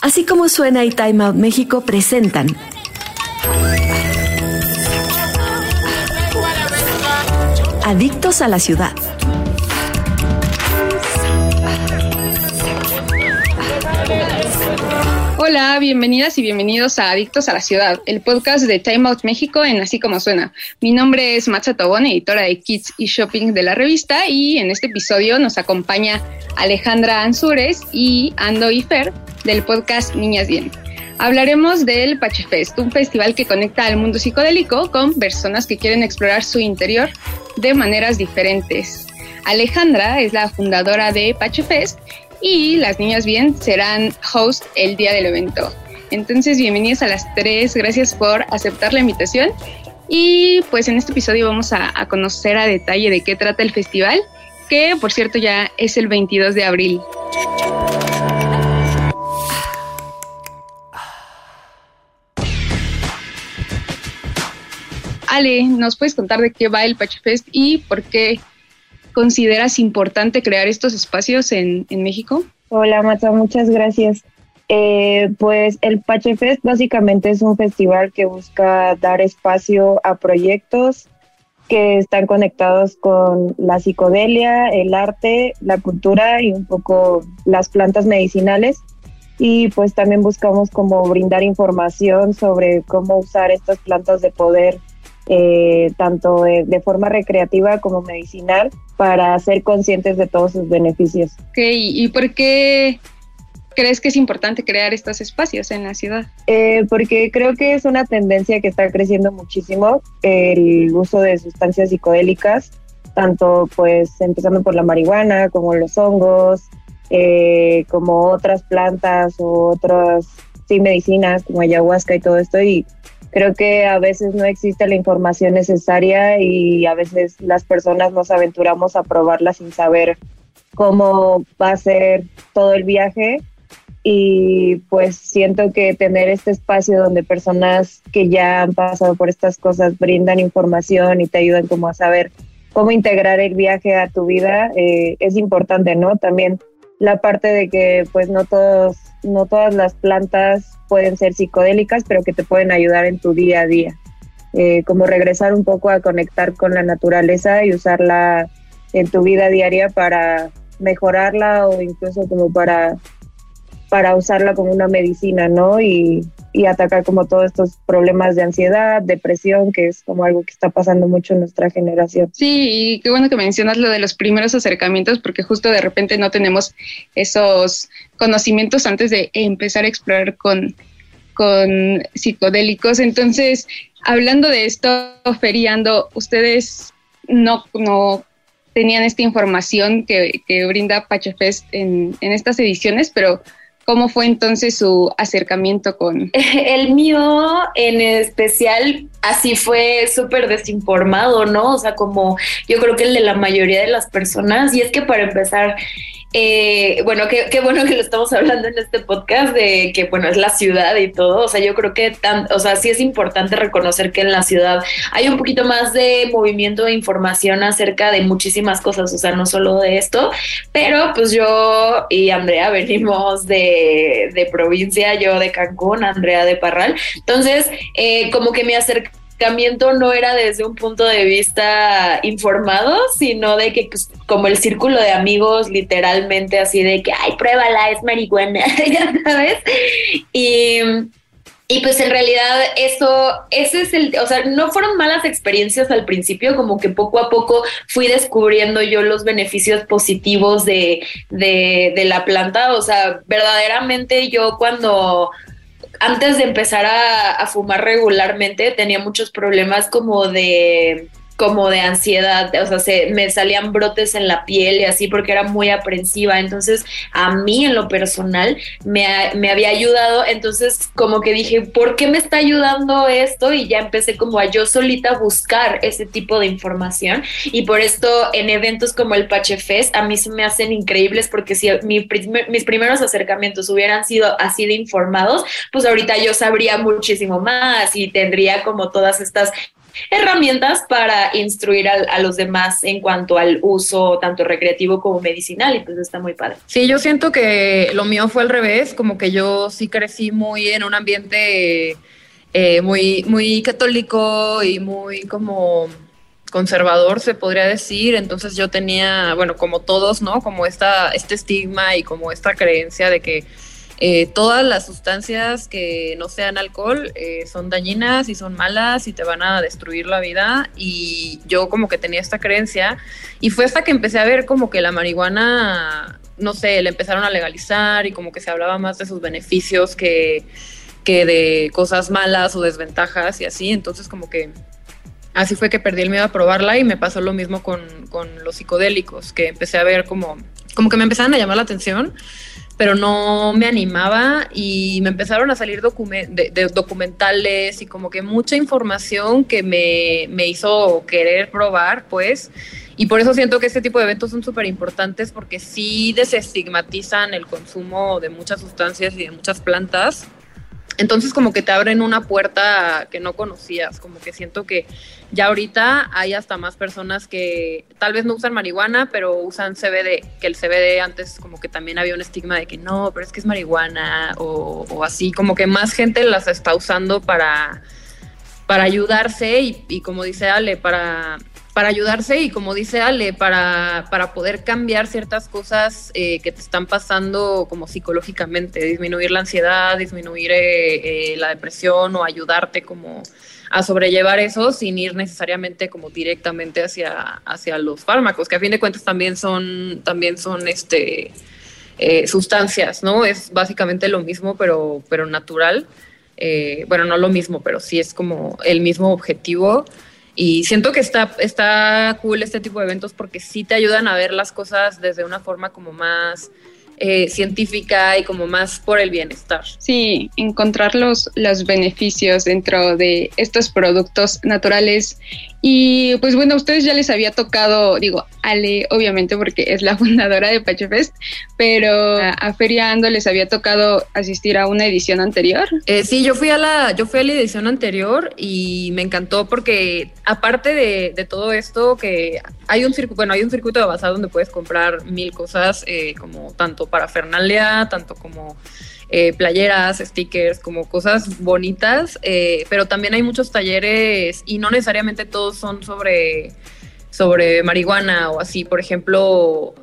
Así como suena y Time Out México presentan Adictos a la ciudad. Hola, bienvenidas y bienvenidos a Adictos a la Ciudad, el podcast de Time Out México en Así Como Suena. Mi nombre es Matza Tobón, editora de Kids y Shopping de la revista, y en este episodio nos acompaña Alejandra Ansures y Ando Ifer del podcast Niñas Bien. Hablaremos del Pachefest, un festival que conecta al mundo psicodélico con personas que quieren explorar su interior de maneras diferentes. Alejandra es la fundadora de Pachefest y las niñas bien serán host el día del evento. Entonces, bienvenidas a las tres, gracias por aceptar la invitación. Y pues en este episodio vamos a, conocer a detalle de qué trata el festival, que por cierto ya es el 22 de abril. Ale, ¿nos puedes contar de qué va el Pachefest y por qué consideras importante crear estos espacios en, México? Hola, Mata, muchas gracias. Eh, pues el Pache Fest básicamente es un festival que busca dar espacio a proyectos que están conectados con la psicodelia, el arte, la cultura y un poco las plantas medicinales. Y pues también buscamos como brindar información sobre cómo usar estas plantas de poder eh, tanto de, forma recreativa como medicinal, para ser conscientes de todos sus beneficios. Ok, ¿y por qué crees que es importante crear estos espacios en la ciudad? Eh, porque creo que es una tendencia que está creciendo muchísimo, el uso de sustancias psicodélicas, tanto pues empezando por la marihuana, como los hongos, eh, como otras plantas o otras sí, medicinas como ayahuasca y todo esto. Y creo que a veces no existe la información necesaria y a veces las personas nos aventuramos a probarla sin saber cómo va a ser todo el viaje y pues siento que tener este espacio donde personas que ya han pasado por estas cosas brindan información y te ayudan como a saber cómo integrar el viaje a tu vida eh, es importante, ¿no? También la parte de que pues no todos no todas las plantas pueden ser psicodélicas, pero que te pueden ayudar en tu día a día. Eh, como regresar un poco a conectar con la naturaleza y usarla en tu vida diaria para mejorarla o incluso como para, para usarla como una medicina, ¿no? Y, y atacar como todos estos problemas de ansiedad, depresión, que es como algo que está pasando mucho en nuestra generación. Sí, y qué bueno que mencionas lo de los primeros acercamientos, porque justo de repente no tenemos esos conocimientos antes de empezar a explorar con, con psicodélicos. Entonces, hablando de esto, feriando, ustedes no, no tenían esta información que, que brinda Pachefest en, en estas ediciones, pero ¿Cómo fue entonces su acercamiento con...? El mío en especial así fue súper desinformado, ¿no? O sea, como yo creo que el de la mayoría de las personas. Y es que para empezar, eh, bueno, qué, qué, bueno que lo estamos hablando en este podcast de que, bueno, es la ciudad y todo. O sea, yo creo que, tan, o sea, sí es importante reconocer que en la ciudad hay un poquito más de movimiento de información acerca de muchísimas cosas, o sea, no solo de esto, pero pues yo y Andrea venimos de, de provincia, yo de Cancún, Andrea de Parral. Entonces, eh, como que me acerqué no era desde un punto de vista informado, sino de que pues, como el círculo de amigos literalmente así de que, ay, pruébala, es marihuana, ¿sabes? Y, y pues en realidad eso, ese es el, o sea, no fueron malas experiencias al principio, como que poco a poco fui descubriendo yo los beneficios positivos de, de, de la planta, o sea, verdaderamente yo cuando antes de empezar a, fumar regularmente tenía muchos problemas como de como de ansiedad, o sea, se, me salían brotes en la piel y así porque era muy aprensiva. Entonces, a mí en lo personal me, me, había ayudado. Entonces, como que dije, ¿por qué me está ayudando esto? Y ya empecé como a yo solita buscar ese tipo de información. Y por esto, en eventos como el Pache Fest, a mí se me hacen increíbles porque si mis primeros acercamientos hubieran sido así de informados, pues ahorita yo sabría muchísimo más y tendría como todas estas herramientas para instruir a, los demás en cuanto al uso tanto recreativo como medicinal y pues está muy padre. Sí, yo siento que lo mío fue al revés, como que yo sí crecí muy en un ambiente eh, muy, muy católico y muy como conservador, se podría decir. Entonces yo tenía, bueno, como todos, ¿no? Como esta, este estigma y como esta creencia de que eh, todas las sustancias que no sean alcohol eh, son dañinas y son malas y te van a destruir la vida. Y yo como que tenía esta creencia. Y fue hasta que empecé a ver como que la marihuana, no sé, la empezaron a legalizar y como que se hablaba más de sus beneficios que, que de cosas malas o desventajas y así. Entonces como que así fue que perdí el miedo a probarla y me pasó lo mismo con, con los psicodélicos, que empecé a ver como, como que me empezaron a llamar la atención pero no me animaba y me empezaron a salir de, documentales y como que mucha información que me, me hizo querer probar, pues. Y por eso siento que este tipo de eventos son súper importantes porque sí desestigmatizan el consumo de muchas sustancias y de muchas plantas entonces como que te abren una puerta que no conocías, como que siento que ya ahorita hay hasta más personas que tal vez no usan marihuana, pero usan CBD, que el CBD antes como que también había un estigma de que no, pero es que es marihuana o, así, como que más gente las está usando para, para ayudarse y como dice Ale, para para ayudarse y como dice Ale, para, para poder cambiar ciertas cosas eh, que te están pasando como psicológicamente, disminuir la ansiedad, disminuir eh, eh, la depresión o ayudarte como a sobrellevar eso sin ir necesariamente como directamente hacia, hacia los fármacos, que a fin de cuentas también son, también son este, sustancias, ¿no? Es básicamente lo mismo, pero, pero natural. bueno, no lo mismo, pero sí es como el mismo objetivo. Y siento que está, está cool este tipo de eventos porque sí te ayudan a ver las cosas desde una forma como más eh, científica y como más por el bienestar. Sí, encontrar los, los beneficios dentro de estos productos naturales. Y pues bueno, a ustedes ya les había tocado, digo, Ale, obviamente porque es la fundadora de Pachefest, pero a Feria Ando les había tocado asistir a una edición anterior. Eh, sí, yo fui a la, yo fui a la edición anterior y me encantó porque aparte de, de todo esto, que hay un circuito, bueno, hay un circuito de bazar donde puedes comprar mil cosas, eh, como tanto para Fernalia, tanto como eh, playeras, stickers, como cosas bonitas, eh, pero también hay muchos talleres y no necesariamente todos son sobre, sobre marihuana o así. Por ejemplo,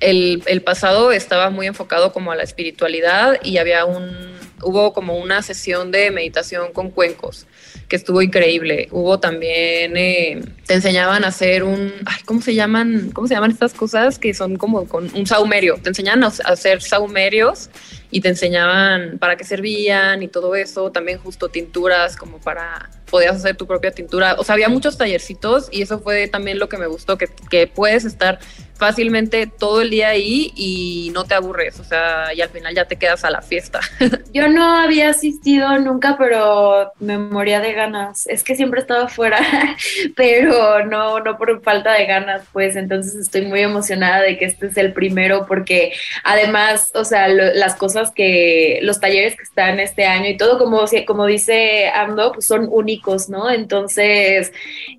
el, el pasado estaba muy enfocado como a la espiritualidad y había un, hubo como una sesión de meditación con cuencos que estuvo increíble. Hubo también, eh, te enseñaban a hacer un, ¿cómo se llaman? ¿Cómo se llaman estas cosas que son como con un saumerio? Te enseñaban a hacer saumerios y te enseñaban para qué servían y todo eso. También justo tinturas como para podías hacer tu propia tintura. O sea, había muchos tallercitos y eso fue también lo que me gustó, que, que puedes estar fácilmente todo el día ahí y no te aburres, o sea, y al final ya te quedas a la fiesta. Yo no había asistido nunca, pero me moría de ganas. Es que siempre estaba fuera, pero no, no por falta de ganas, pues entonces estoy muy emocionada de que este es el primero porque además, o sea, las cosas que, los talleres que están este año y todo, como, como dice Ando, pues son únicos, ¿no? Entonces,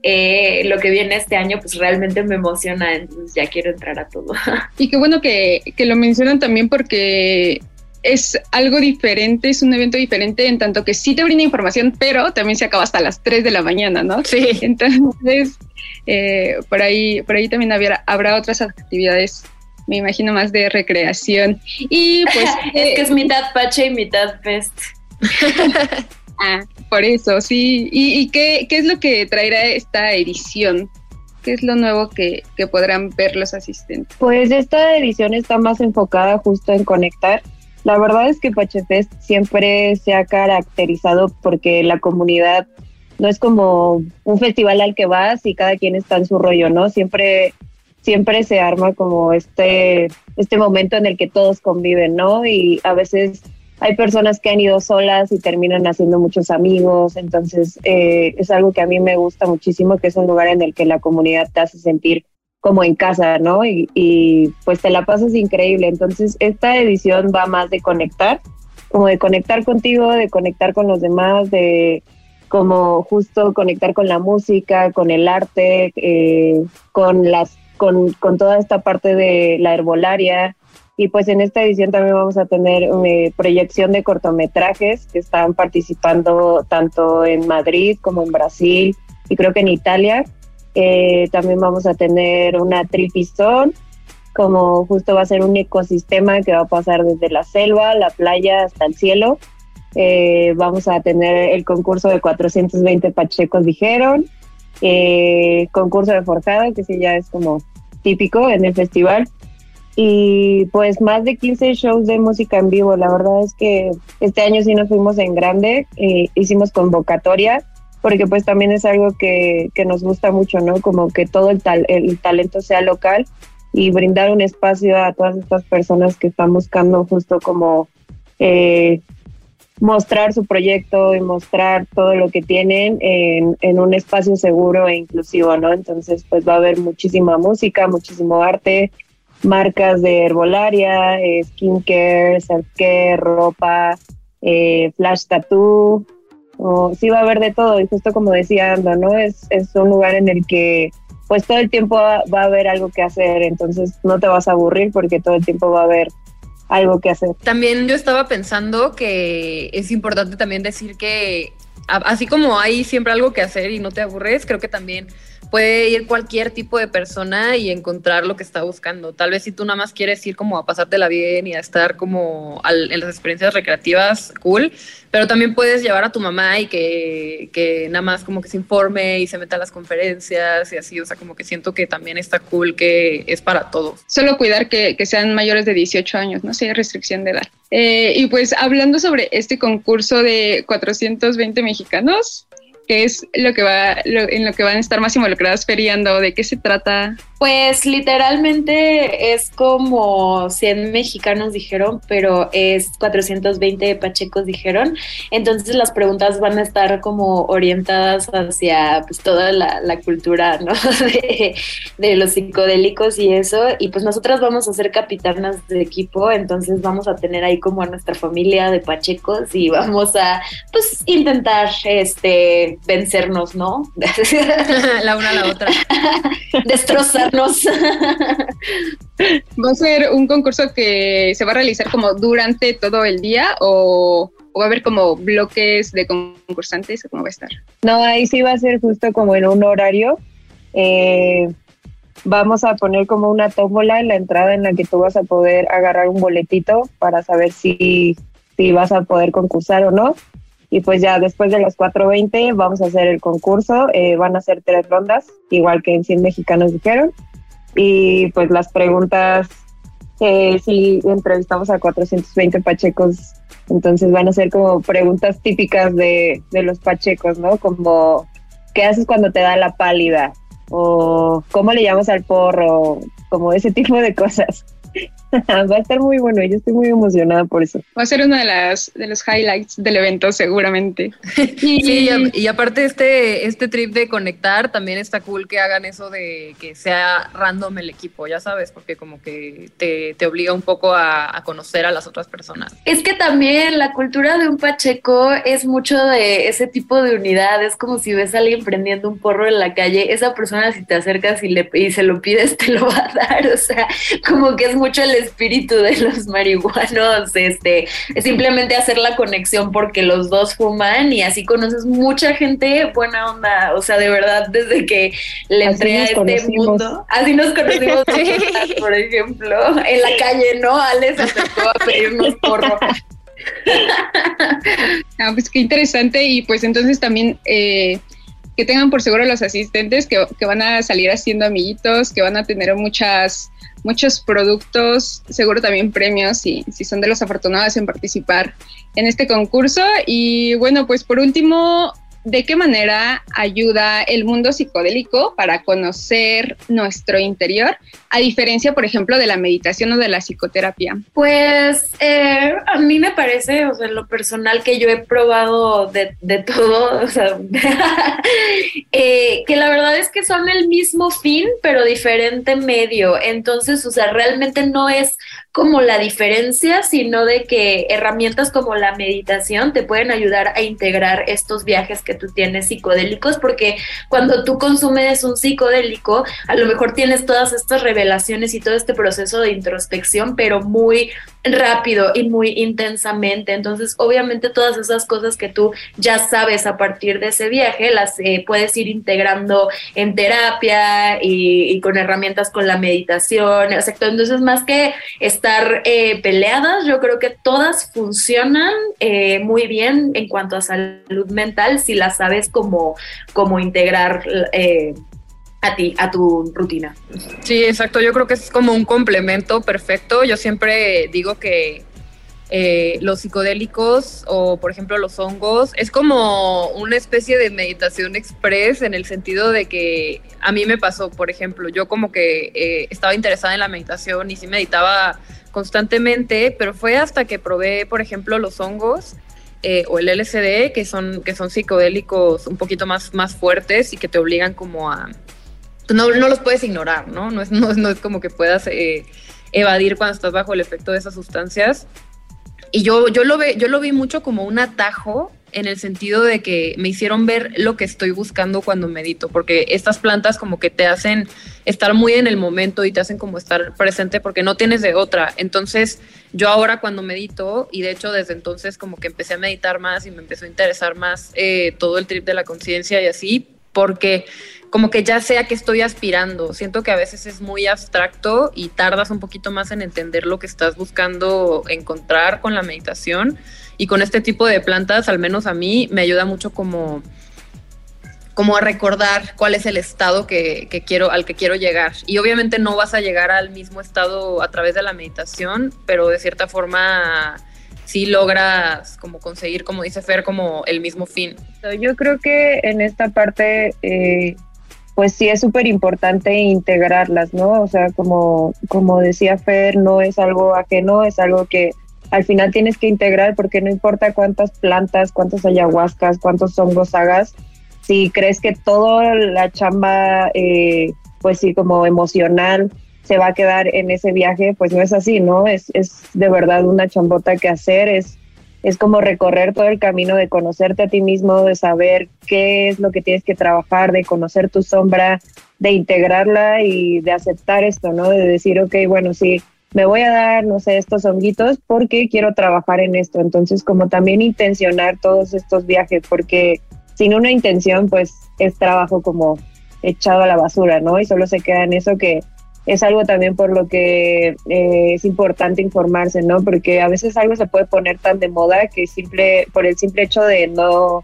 eh, lo que viene este año, pues realmente me emociona, entonces ya quiero entrar a todo. Y qué bueno que, que lo mencionan también porque es algo diferente, es un evento diferente en tanto que sí te brinda información, pero también se acaba hasta las 3 de la mañana, ¿no? Sí. Entonces, eh, por, ahí, por ahí también habrá otras actividades, me imagino más de recreación. Y pues... es que es mitad Pache y mitad Fest. ah, por eso, sí. ¿Y, y qué, qué es lo que traerá esta edición? ¿Qué es lo nuevo que, podrán ver los asistentes? Pues esta edición está más enfocada justo en conectar. La verdad es que Pachefest siempre se ha caracterizado porque la comunidad no es como un festival al que vas y cada quien está en su rollo, ¿no? Siempre, siempre se arma como este, este momento en el que todos conviven, ¿no? Y a veces hay personas que han ido solas y terminan haciendo muchos amigos, entonces eh, es algo que a mí me gusta muchísimo, que es un lugar en el que la comunidad te hace sentir como en casa, ¿no? Y, pues te la pasas increíble. Entonces esta edición va más de conectar, como de conectar contigo, de conectar con los demás, de, como justo conectar con la música, con el arte, eh, con las con, con, toda esta parte de la herbolaria. Y pues en esta edición también vamos a tener eh, proyección de cortometrajes que están participando tanto en Madrid como en Brasil y creo que en Italia. Eh, también vamos a tener una tripistón, como justo va a ser un ecosistema que va a pasar desde la selva, la playa hasta el cielo. Eh, vamos a tener el concurso de 420 pachecos, dijeron. Eh, concurso de forjada, que sí ya es como típico en el festival. Y pues más de 15 shows de música en vivo. La verdad es que este año sí nos fuimos en grande. hicimos convocatoria porque pues también es algo que, que nos gusta mucho, ¿no? Como que todo el, tal, el talento sea local y brindar un espacio a todas estas personas que están buscando justo como eh, mostrar su proyecto y mostrar todo lo que tienen en, en, un espacio seguro e inclusivo, ¿no? Entonces, pues va a haber muchísima música, muchísimo arte, marcas de herbolaria, eh, skincare, self-care, ropa, eh, flash tattoo, o sí va a haber de todo y justo como decía Ando, ¿no? Es, es un lugar en el que pues todo el tiempo va, a haber algo que hacer, entonces no te vas a aburrir porque todo el tiempo va a haber algo que hacer. También yo estaba pensando que es importante también decir que así como hay siempre algo que hacer y no te aburres, creo que también puede ir cualquier tipo de persona y encontrar lo que está buscando. Tal vez si tú nada más quieres ir como a pasártela bien y a estar como en las experiencias recreativas, cool, pero también puedes llevar a tu mamá y que, que, nada más como que se informe y se meta a las conferencias y así, o sea, como que siento que también está cool que es para todos. Solo cuidar que, sean mayores de 18 años, no sé, restricción de edad. Eh, y pues hablando sobre este concurso de 420 mexicanos, ¿Qué es lo que va, en lo que van a estar más involucradas feriando? ¿De qué se trata? Pues literalmente es como 100 mexicanos dijeron, pero es 420 pachecos dijeron. Entonces las preguntas van a estar como orientadas hacia pues toda la, cultura ¿no? de, de, los psicodélicos y eso. Y pues nosotras vamos a ser capitanas de equipo, entonces vamos a tener ahí como a nuestra familia de pachecos y vamos a pues intentar este vencernos, ¿no? la una a la otra. ¿Va a ser un concurso que se va a realizar como durante todo el día o, va a haber como bloques de concursantes o cómo va a estar? No, ahí sí va a ser justo como en un horario. Eh, vamos a poner como una tómbola en la entrada en la que tú vas a poder agarrar un boletito para saber si, si vas a poder concursar o no. Y pues ya después de las 4.20 vamos a hacer el concurso. Eh, van a ser tres rondas, igual que en 100 mexicanos dijeron. Y pues las preguntas, eh, si entrevistamos a 420 pachecos, entonces van a ser como preguntas típicas de, de los pachecos, ¿no? Como, ¿qué haces cuando te da la pálida? O cómo le llamas al porro, como ese tipo de cosas. Va a estar muy bueno, yo estoy muy emocionada por eso. Va a ser uno de las de los highlights del evento seguramente. sí, y, aparte este este trip de conectar también está cool que hagan eso de que sea random el equipo, ya sabes, porque como que te, obliga un poco a, conocer a las otras personas. Es que también la cultura de un Pacheco es mucho de ese tipo de unidad, es como si ves a alguien prendiendo un porro en la calle, esa persona si te acercas y le y se lo pides te lo va a dar, o sea, como que es mucho el espíritu de los marihuanos, este, es simplemente hacer la conexión porque los dos fuman y así conoces mucha gente buena onda, o sea, de verdad, desde que le entré a este mundo, así nos conocimos, por ejemplo, en la calle, ¿no? Ale se acercó a pedirnos porro. Ah, pues qué interesante y pues entonces también eh, que tengan por seguro los asistentes que, que, van a salir haciendo amiguitos, que van a tener muchas muchos productos, seguro también premios si, si son de los afortunados en participar en este concurso. Y bueno, pues por último, ¿de qué manera ayuda el mundo psicodélico para conocer nuestro interior, a diferencia, por ejemplo, de la meditación o de la psicoterapia? Pues eh, a mí me parece, o sea, lo personal que yo he probado de, todo, o sea, eh, que la verdad es que son el mismo fin, pero diferente medio. Entonces, o sea, realmente no es como la diferencia, sino de que herramientas como la meditación te pueden ayudar a integrar estos viajes que tú tienes psicodélicos, porque cuando tú consumes un psicodélico, a lo mejor tienes todas estas revelaciones y todo este proceso de introspección, pero muy rápido y muy intensamente. Entonces, obviamente todas esas cosas que tú ya sabes a partir de ese viaje, las eh, puedes ir integrando en terapia y, con herramientas con la meditación, exacto. Entonces, más que estar eh, peleadas, yo creo que todas funcionan eh, muy bien en cuanto a salud mental si las sabes cómo, cómo integrar a ti, a tu rutina. Sí, exacto. Yo creo que es como un complemento perfecto. Yo siempre digo que eh, los psicodélicos o, por ejemplo, los hongos es como una especie de meditación express en el sentido de que a mí me pasó, por ejemplo, yo como que eh, estaba interesada en la meditación y sí meditaba constantemente, pero fue hasta que probé, por ejemplo, los hongos. Eh, o el LSD, que son, que son psicodélicos un poquito más, más fuertes y que te obligan como a, no, no los puedes ignorar, ¿no? No es, no, no es como que puedas eh, evadir cuando estás bajo el efecto de esas sustancias. Y yo, yo, lo ve, yo lo vi mucho como un atajo en el sentido de que me hicieron ver lo que estoy buscando cuando medito, porque estas plantas como que te hacen estar muy en el momento y te hacen como estar presente porque no tienes de otra. Entonces yo ahora cuando medito, y de hecho desde entonces como que empecé a meditar más y me empezó a interesar más eh, todo el trip de la conciencia y así, porque como que ya sea que estoy aspirando. Siento que a veces es muy abstracto y tardas un poquito más en entender lo que estás buscando encontrar con la meditación. Y con este tipo de plantas, al menos a mí, me ayuda mucho como, como a recordar cuál es el estado que, quiero, al que quiero llegar. Y obviamente no vas a llegar al mismo estado a través de la meditación, pero de cierta forma sí logras como conseguir, como dice Fer, como el mismo fin. Yo creo que en esta parte eh, pues sí es súper importante integrarlas, ¿no? O sea, como, como decía Fer, no es algo ajeno, es algo que al final tienes que integrar porque no importa cuántas plantas, cuántas ayahuascas, cuántos hongos hagas, si crees que toda la chamba, eh, pues sí, como emocional, se va a quedar en ese viaje, pues no es así, ¿no? Es, es de verdad una chambota que hacer, es es como recorrer todo el camino de conocerte a ti mismo, de saber qué es lo que tienes que trabajar, de conocer tu sombra, de integrarla y de aceptar esto, ¿no? De decir, ok, bueno, sí, me voy a dar, no sé, estos honguitos porque quiero trabajar en esto. Entonces, como también intencionar todos estos viajes, porque sin una intención, pues es trabajo como echado a la basura, ¿no? Y solo se queda en eso que es algo también por lo que eh, es importante informarse, ¿no? Porque a veces algo se puede poner tan de moda que simple, por el simple hecho de no,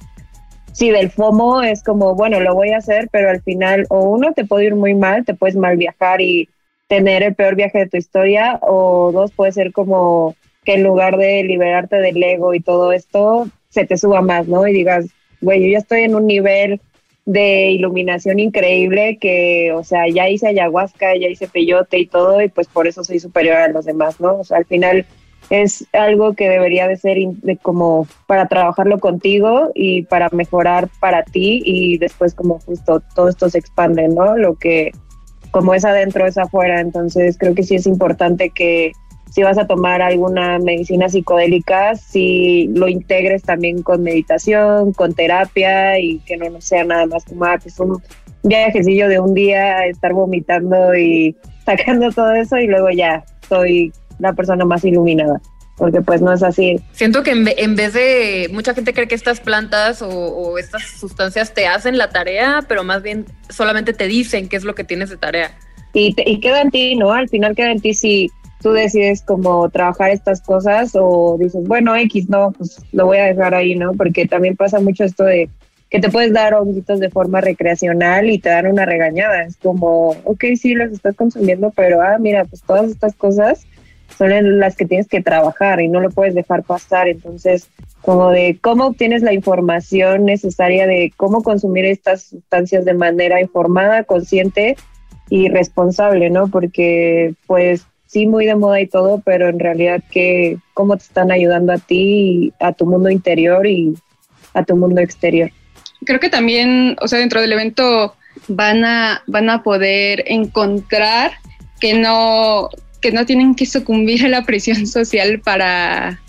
sí, del FOMO es como, bueno, lo voy a hacer, pero al final o uno te puede ir muy mal, te puedes mal viajar y tener el peor viaje de tu historia, o dos puede ser como que en lugar de liberarte del ego y todo esto, se te suba más, ¿no? Y digas, güey, yo ya estoy en un nivel de iluminación increíble que, o sea, ya hice ayahuasca, ya hice peyote y todo, y pues por eso soy superior a los demás, ¿no? O sea, al final es algo que debería de ser como para trabajarlo contigo y para mejorar para ti y después como justo todo esto se expande, ¿no? Lo que como es adentro es afuera, entonces creo que sí es importante que si vas a tomar alguna medicina psicodélica, si lo integres también con meditación, con terapia y que no, sea nada más como ah, pues un viajecillo de un día, estar vomitando y sacando todo eso y luego ya soy la persona más iluminada porque pues no es así. Siento que en, vez de, mucha gente cree que estas plantas o, estas sustancias te hacen la tarea, pero más bien solamente te dicen qué es lo que tienes de tarea. Y, y queda en ti, ¿no? Al final queda en ti si tú decides como trabajar estas cosas o dices, bueno, X, no, pues lo voy a dejar ahí, ¿no? Porque también pasa mucho esto de que te puedes dar honguitos de forma recreacional y te dan una regañada. Es como, ok, sí, los estás consumiendo, pero, ah, mira, pues todas estas cosas son las que tienes que trabajar y no lo puedes dejar pasar. Entonces, como de cómo obtienes la información necesaria de cómo consumir estas sustancias de manera informada, consciente y responsable, ¿no? Porque, pues, sí muy de moda y todo, pero en realidad que cómo te están ayudando a ti, a tu mundo interior y a tu mundo exterior. Creo que también, o sea, dentro del evento van a van a poder encontrar que no que no tienen que sucumbir a la presión social para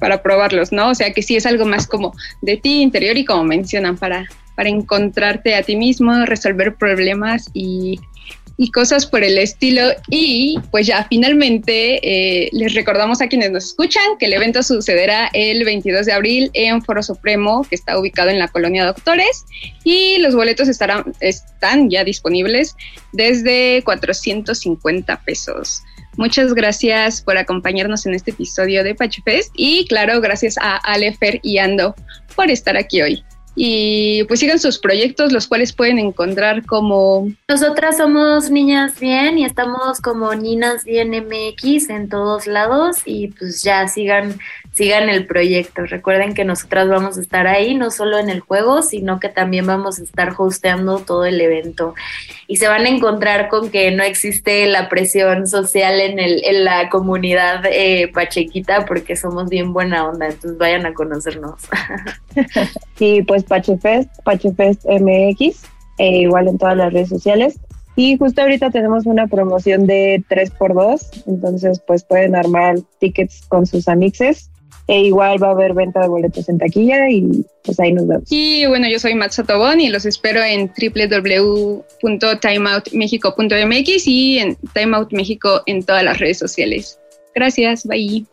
para probarlos, ¿no? O sea que sí es algo más como de ti interior y como mencionan, para, para encontrarte a ti mismo, resolver problemas y y cosas por el estilo. Y pues ya finalmente eh, les recordamos a quienes nos escuchan que el evento sucederá el 22 de abril en Foro Supremo, que está ubicado en la colonia Doctores, y los boletos estarán, están ya disponibles desde 450 pesos. Muchas gracias por acompañarnos en este episodio de Pachefest y claro, gracias a Alefer y Ando por estar aquí hoy y pues sigan sus proyectos, los cuales pueden encontrar como... Nosotras somos Niñas Bien y estamos como Ninas Bien MX en todos lados y pues ya sigan sigan el proyecto. Recuerden que nosotras vamos a estar ahí, no solo en el juego, sino que también vamos a estar hosteando todo el evento. Y se van a encontrar con que no existe la presión social en, el, en la comunidad eh, pachequita porque somos bien buena onda, entonces vayan a conocernos. sí, pues Pachefest, Pachefest MX, e igual en todas las redes sociales. Y justo ahorita tenemos una promoción de 3x2, entonces pues pueden armar tickets con sus amixes e igual va a haber venta de boletos en taquilla y pues ahí nos vemos. Y bueno, yo soy Matt Tobón y los espero en www.timeoutmexico.mx y en Timeout México en todas las redes sociales. Gracias, bye.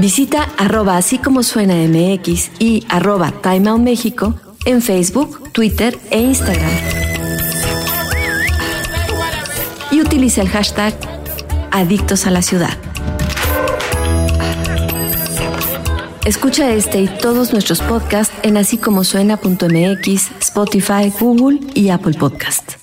Visita arroba así como suena MX y arroba Timeout México en Facebook, Twitter e Instagram. Y utiliza el hashtag Adictos a la Ciudad. Escucha este y todos nuestros podcasts en así como suena.mx, Spotify, Google y Apple Podcast.